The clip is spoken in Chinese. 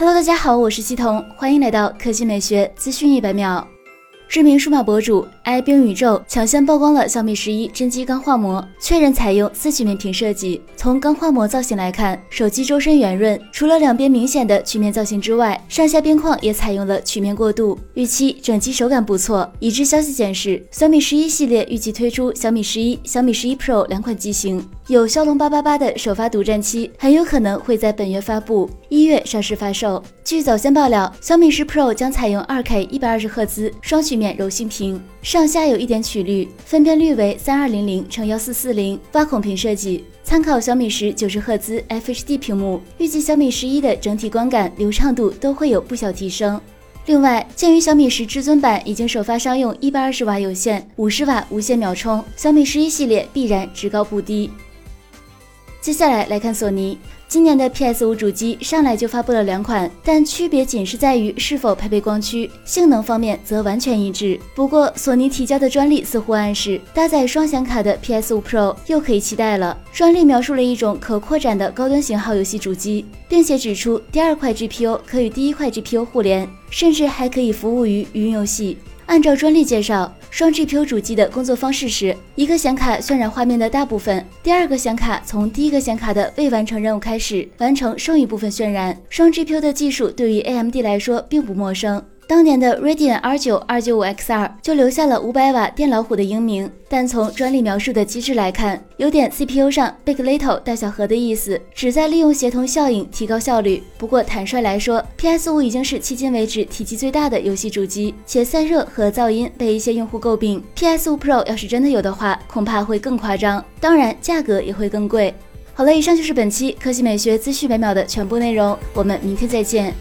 Hello，大家好，我是西彤，欢迎来到科技美学资讯一百秒。知名数码博主 i 冰宇宙抢先曝光了小米十一真机钢化膜，确认采用四曲面屏设计。从钢化膜造型来看，手机周身圆润，除了两边明显的曲面造型之外，上下边框也采用了曲面过渡。预期整机手感不错。已知消息显示，小米十一系列预计推出小米十一、小米十一 Pro 两款机型，有骁龙八八八的首发独占期，很有可能会在本月发布，一月上市发售。据早先爆料，小米十 Pro 将采用二 K 一百二十赫兹双曲面柔性屏，上下有一点曲率，分辨率为三二零零乘幺四四零，挖孔屏设计，参考小米十九十赫兹 FHD 屏幕，预计小米十一的整体观感、流畅度都会有不小提升。另外，鉴于小米十至尊版已经首发商用一百二十瓦有线、五十瓦无线秒充，小米十一系列必然只高不低。接下来来看索尼。今年的 PS 五主机上来就发布了两款，但区别仅是在于是否配备光驱，性能方面则完全一致。不过，索尼提交的专利似乎暗示搭载双显卡的 PS 五 Pro 又可以期待了。专利描述了一种可扩展的高端型号游戏主机，并且指出第二块 GPU 可与第一块 GPU 互联，甚至还可以服务于云游戏。按照专利介绍，双 GPU 主机的工作方式是：一个显卡渲染画面的大部分，第二个显卡从第一个显卡的未完成任务开始，完成剩余部分渲染。双 GPU 的技术对于 AMD 来说并不陌生。当年的 Radeon R9 295 XR 就留下了五百瓦电老虎的英名，但从专利描述的机制来看，有点 CPU 上 big little 大小和的意思，旨在利用协同效应提高效率。不过坦率来说，PS5 已经是迄今为止体积最大的游戏主机，且散热和噪音被一些用户诟病。PS5 Pro 要是真的有的话，恐怕会更夸张，当然价格也会更贵。好了，以上就是本期科技美学资讯每秒的全部内容，我们明天再见。